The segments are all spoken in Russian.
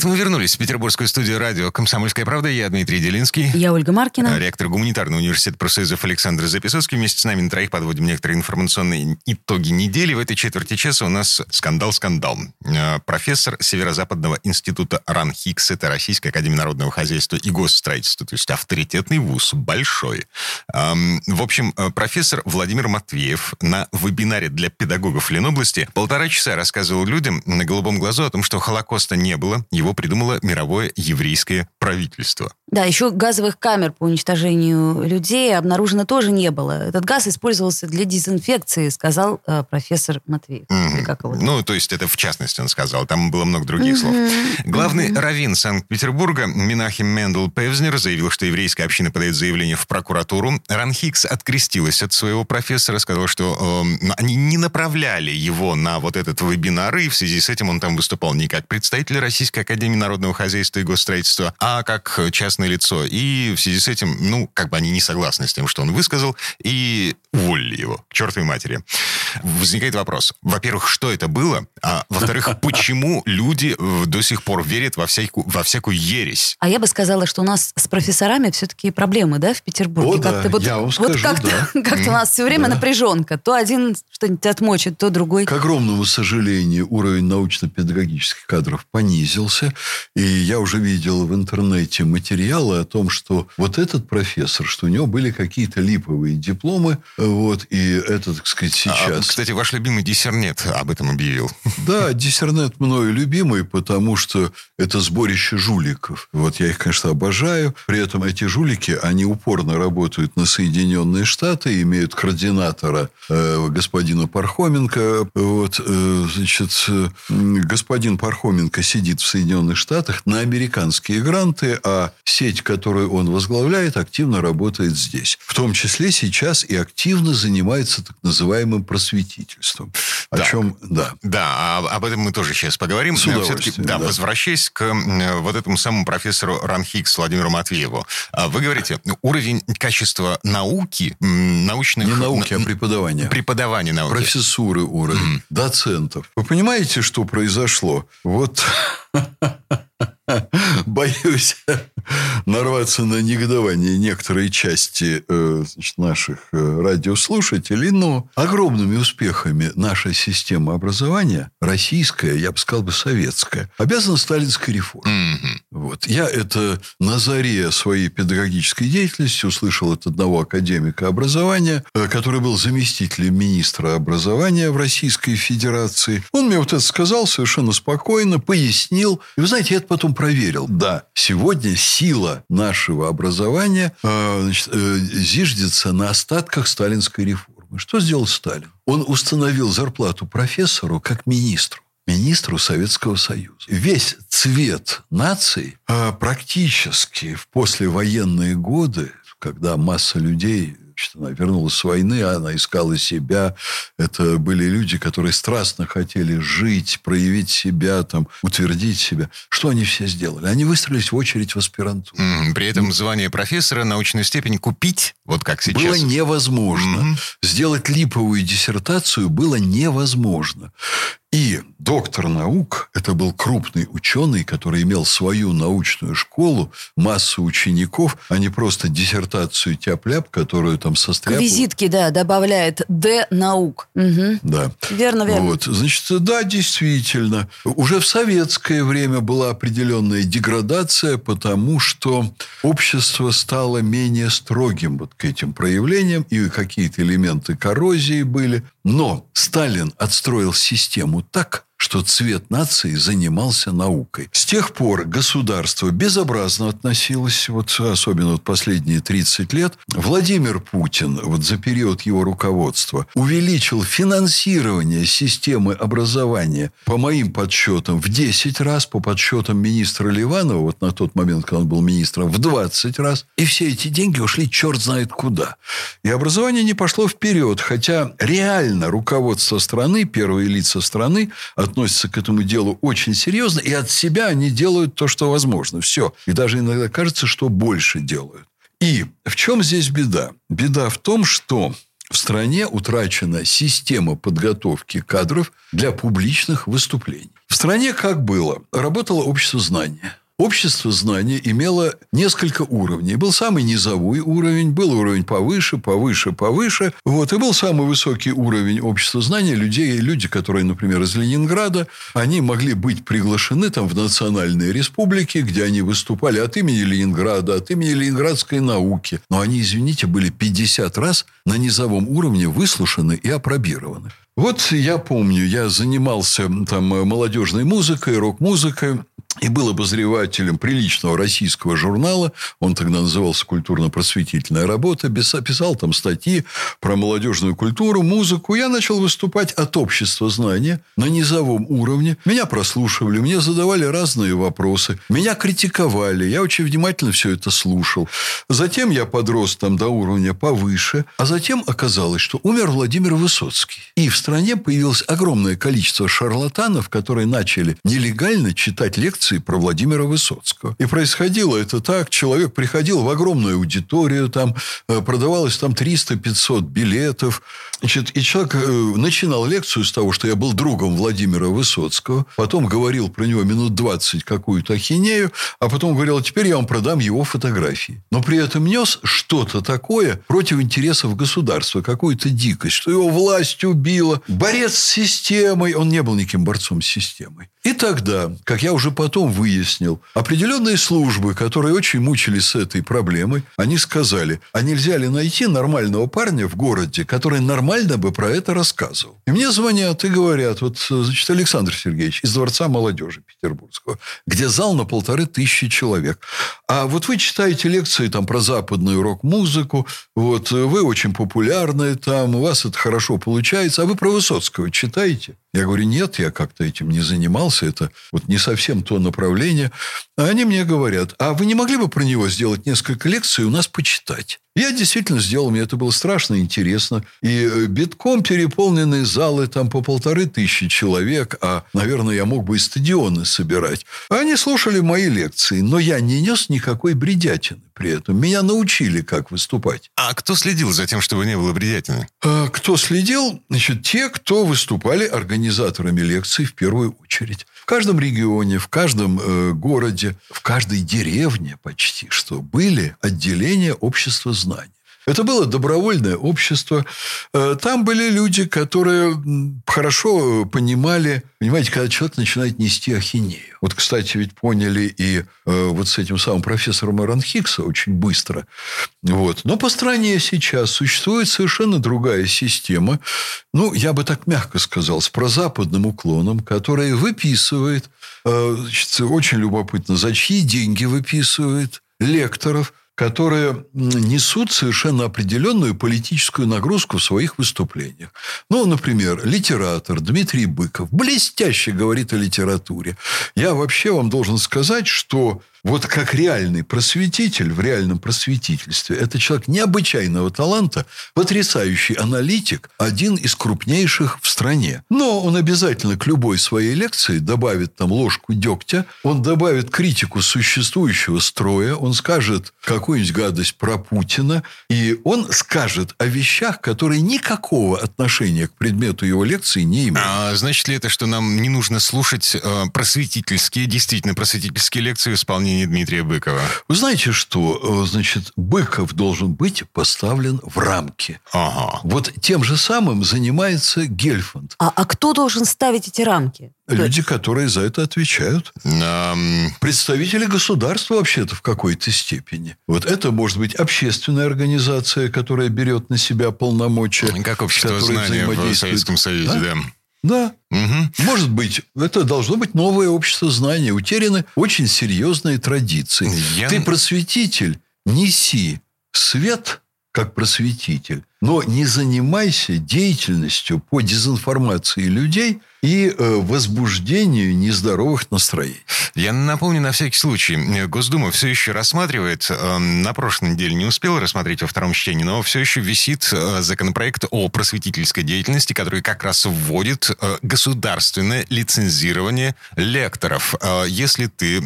Это мы вернулись в петербургскую студию радио «Комсомольская правда». Я Дмитрий Делинский. Я Ольга Маркина. Ректор гуманитарного университета профсоюзов Александр Записовский. Вместе с нами на троих подводим некоторые информационные итоги недели. В этой четверти часа у нас скандал-скандал. Э, профессор Северо-Западного института РАНХИКС, это Российская Академия Народного Хозяйства и Госстроительства, то есть авторитетный вуз, большой. В общем, э, профессор Владимир Матвеев на вебинаре для педагогов Ленобласти полтора часа рассказывал людям на голубом глазу о том, что Холокоста не было, его придумало мировое еврейское правительство. Да, еще газовых камер по уничтожению людей обнаружено тоже не было. Этот газ использовался для дезинфекции, сказал э, профессор Матвеев. Mm-hmm. Как его ну, то есть это в частности он сказал. Там было много других mm-hmm. слов. Главный mm-hmm. раввин Санкт-Петербурга Минахим Мендел Певзнер заявил, что еврейская община подает заявление в прокуратуру. Ран Хикс открестилась от своего профессора, сказала, что э, они не направляли его на вот этот вебинар, и в связи с этим он там выступал не как представитель Российской Академии народного хозяйства и госстроительства, а как частное лицо. И в связи с этим, ну, как бы они не согласны с тем, что он высказал, и уволили его к чертовой матери. Возникает вопрос. Во-первых, что это было? А во-вторых, почему люди э, до сих пор верят во всякую, во всякую ересь? А я бы сказала, что у нас с профессорами все-таки проблемы, да, в Петербурге? О, да, вот, я вам скажу, вот как-то, да. как-то у нас все время да. напряженка. То один что-нибудь отмочит, то другой. К огромному сожалению, уровень научно-педагогических кадров понизился и я уже видел в интернете материалы о том, что вот этот профессор, что у него были какие-то липовые дипломы, вот, и этот, так сказать, а, сейчас... А, кстати, ваш любимый диссернет об этом объявил. Да, диссернет мною любимый, потому что это сборище жуликов. Вот я их, конечно, обожаю. При этом эти жулики, они упорно работают на Соединенные Штаты, имеют координатора э, господина Пархоменко. Вот, э, значит, э, господин Пархоменко сидит в Соединенных Штатах на американские гранты, а сеть, которую он возглавляет, активно работает здесь. В том числе сейчас и активно занимается так называемым просветительством. О так. чем, да. Да, а, об этом мы тоже сейчас поговорим. С удовольствием, да, да, возвращаясь к вот этому самому профессору Ранхикс Владимиру Матвееву. А вы говорите, уровень качества науки, научных... Не науки, а преподавания. Преподавания науки. Профессуры уровень, mm-hmm. доцентов. Вы понимаете, что произошло? Вот боюсь нарваться на негодование некоторой части э, значит, наших э, радиослушателей, но огромными успехами наша система образования, российская, я бы сказал бы советская, обязана сталинской реформе. Mm-hmm. Вот. Я это на заре своей педагогической деятельности услышал от одного академика образования, э, который был заместителем министра образования в Российской Федерации. Он мне вот это сказал совершенно спокойно, пояснил. И вы знаете, я это потом проверил. Да, сегодня сила нашего образования э, значит, э, зиждется на остатках сталинской реформы. Что сделал Сталин? Он установил зарплату профессору как министру министру Советского Союза. Весь цвет нации э, практически в послевоенные годы, когда масса людей Значит, она вернулась с войны, она искала себя. Это были люди, которые страстно хотели жить, проявить себя, там, утвердить себя. Что они все сделали? Они выстроились в очередь в аспирантуру. Mm, при этом звание профессора, научную степень купить, вот как сейчас. Было невозможно. Mm-hmm. Сделать липовую диссертацию было невозможно. И доктор наук, это был крупный ученый, который имел свою научную школу, массу учеников, а не просто диссертацию тяп-ляп, которую там состряпал. Визитки, да, добавляет Д наук. Угу. Да. Верно, верно. Вот, значит, да, действительно. Уже в советское время была определенная деградация, потому что общество стало менее строгим вот к этим проявлениям, и какие-то элементы коррозии были. Но Сталин отстроил систему так, что цвет нации занимался наукой. С тех пор государство безобразно относилось, вот особенно вот последние 30 лет. Владимир Путин вот за период его руководства увеличил финансирование системы образования, по моим подсчетам, в 10 раз, по подсчетам министра Ливанова, вот на тот момент, когда он был министром, в 20 раз. И все эти деньги ушли черт знает куда. И образование не пошло вперед, хотя реально руководство страны, первые лица страны от относятся к этому делу очень серьезно, и от себя они делают то, что возможно. Все. И даже иногда кажется, что больше делают. И в чем здесь беда? Беда в том, что в стране утрачена система подготовки кадров для публичных выступлений. В стране как было? Работало общество знания. Общество знания имело несколько уровней. Был самый низовой уровень, был уровень повыше, повыше, повыше. Вот. И был самый высокий уровень общества знания людей, люди, которые, например, из Ленинграда, они могли быть приглашены там в национальные республики, где они выступали от имени Ленинграда, от имени ленинградской науки. Но они, извините, были 50 раз на низовом уровне выслушаны и опробированы. Вот я помню, я занимался там молодежной музыкой, рок-музыкой и был обозревателем приличного российского журнала. Он тогда назывался «Культурно-просветительная работа». Писал там статьи про молодежную культуру, музыку. Я начал выступать от общества знания на низовом уровне. Меня прослушивали, мне задавали разные вопросы. Меня критиковали. Я очень внимательно все это слушал. Затем я подрос там до уровня повыше. А затем оказалось, что умер Владимир Высоцкий. И в стране появилось огромное количество шарлатанов, которые начали нелегально читать лекции лекции про Владимира Высоцкого. И происходило это так. Человек приходил в огромную аудиторию, там э, продавалось там 300-500 билетов. Значит, и человек э, начинал лекцию с того, что я был другом Владимира Высоцкого, потом говорил про него минут 20 какую-то ахинею, а потом говорил, а теперь я вам продам его фотографии. Но при этом нес что-то такое против интересов государства, какую-то дикость, что его власть убила. Борец с системой. Он не был никаким борцом с системой. И тогда, как я уже потом выяснил, определенные службы, которые очень мучились с этой проблемой, они сказали, а нельзя ли найти нормального парня в городе, который нормально бы про это рассказывал. И мне звонят и говорят, вот, значит, Александр Сергеевич из Дворца молодежи Петербургского, где зал на полторы тысячи человек. А вот вы читаете лекции там про западную рок-музыку, вот, вы очень популярны там, у вас это хорошо получается, а вы про Высоцкого читаете? Я говорю, нет, я как-то этим не занимался, это вот не совсем то направление. А они мне говорят, а вы не могли бы про него сделать несколько лекций и у нас почитать? Я действительно сделал, мне это было страшно интересно. И э, битком переполненные залы, там по полторы тысячи человек, а, наверное, я мог бы и стадионы собирать. Они слушали мои лекции, но я не нес никакой бредятины при этом. Меня научили, как выступать. А кто следил за тем, чтобы не было бредятины? А, кто следил? Значит, те, кто выступали организаторами лекций в первую очередь. В каждом регионе, в каждом э, городе, в каждой деревне почти что были отделения общества знаний. Это было добровольное общество. Э, там были люди, которые хорошо понимали, понимаете, когда человек начинает нести ахинею. Вот, кстати, ведь поняли и э, вот с этим самым профессором Эрон Хиггса очень быстро. Вот. Но по стране сейчас существует совершенно другая система, ну, я бы так мягко сказал, с прозападным уклоном, которая выписывает, э, значит, очень любопытно, за чьи деньги выписывает лекторов – которые несут совершенно определенную политическую нагрузку в своих выступлениях. Ну, например, литератор Дмитрий Быков блестяще говорит о литературе. Я вообще вам должен сказать, что вот как реальный просветитель в реальном просветительстве, это человек необычайного таланта, потрясающий аналитик, один из крупнейших в стране. Но он обязательно к любой своей лекции добавит там ложку дегтя, он добавит критику существующего строя, он скажет какую-нибудь гадость про Путина, и он скажет о вещах, которые никакого отношения к предмету его лекции не имеют. А значит ли это, что нам не нужно слушать э, просветительские, действительно просветительские лекции в исполнении Дмитрия Быкова. Вы знаете, что, э, значит, Быков должен быть поставлен в рамки. Ага. Вот тем же самым занимается Гельфанд. А, а кто должен ставить эти рамки? Люди, которые за это отвечают. Um... Представители государства вообще-то в какой-то степени. Вот это может быть общественная организация, которая берет на себя полномочия. Как общество знания в Советском Союзе, да. да. Да. Угу. Может быть, это должно быть новое общество знания. Утеряны очень серьезные традиции. Я... Ты просветитель, неси свет как просветитель но не занимайся деятельностью по дезинформации людей и э, возбуждению нездоровых настроений. Я напомню на всякий случай. Госдума все еще рассматривает, э, на прошлой неделе не успел рассмотреть во втором чтении, но все еще висит э, законопроект о просветительской деятельности, который как раз вводит государственное лицензирование лекторов. Если ты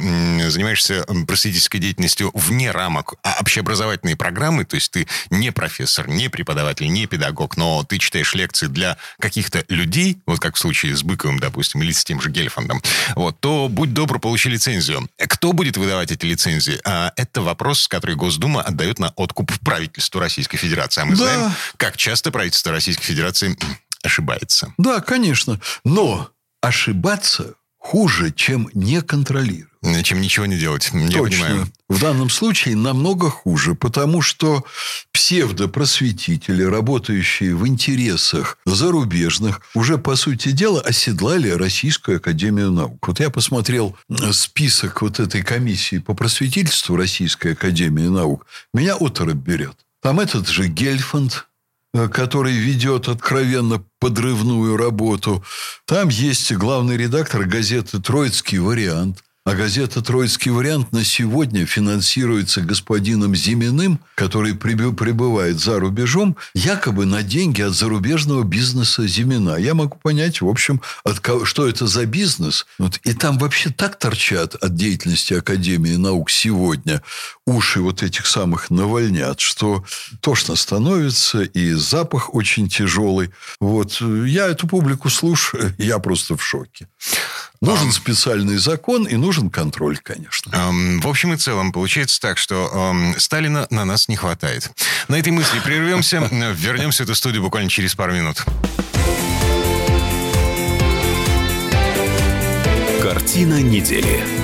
занимаешься просветительской деятельностью вне рамок а общеобразовательной программы, то есть ты не профессор, не преподаватель, не педагог, но ты читаешь лекции для каких-то людей, вот как в случае с Быковым, допустим, или с тем же Гельфандом, вот, то будь добр, получи лицензию. Кто будет выдавать эти лицензии? А, это вопрос, который Госдума отдает на откуп правительству Российской Федерации. А мы Да. знаем, как часто правительство Российской Федерации ошибается. Да, конечно. Но ошибаться хуже, чем не контролировать. Чем ничего не делать. Я Точно. понимаю. В данном случае намного хуже, потому что псевдопросветители, работающие в интересах зарубежных, уже, по сути дела, оседлали Российскую Академию Наук. Вот я посмотрел э, список вот этой комиссии по просветительству Российской Академии Наук. Меня оторопь берет. Там этот же Гельфанд, э, который ведет откровенно подрывную работу. Там есть главный редактор газеты «Троицкий вариант». А газета «Троицкий вариант» на сегодня финансируется господином Зиминым, который пребывает за рубежом, якобы на деньги от зарубежного бизнеса Зимина. Я могу понять, в общем, от кого- что это за бизнес. Вот. И там вообще так торчат от деятельности Академии наук сегодня уши вот этих самых навальнят, что тошно становится, и запах очень тяжелый. Вот. Я эту публику слушаю, я просто в шоке. Нужен специальный закон и нужен контроль, конечно. Эм, В общем и целом, получается так, что эм, Сталина на нас не хватает. На этой мысли прервемся. Вернемся в эту студию буквально через пару минут. Картина недели.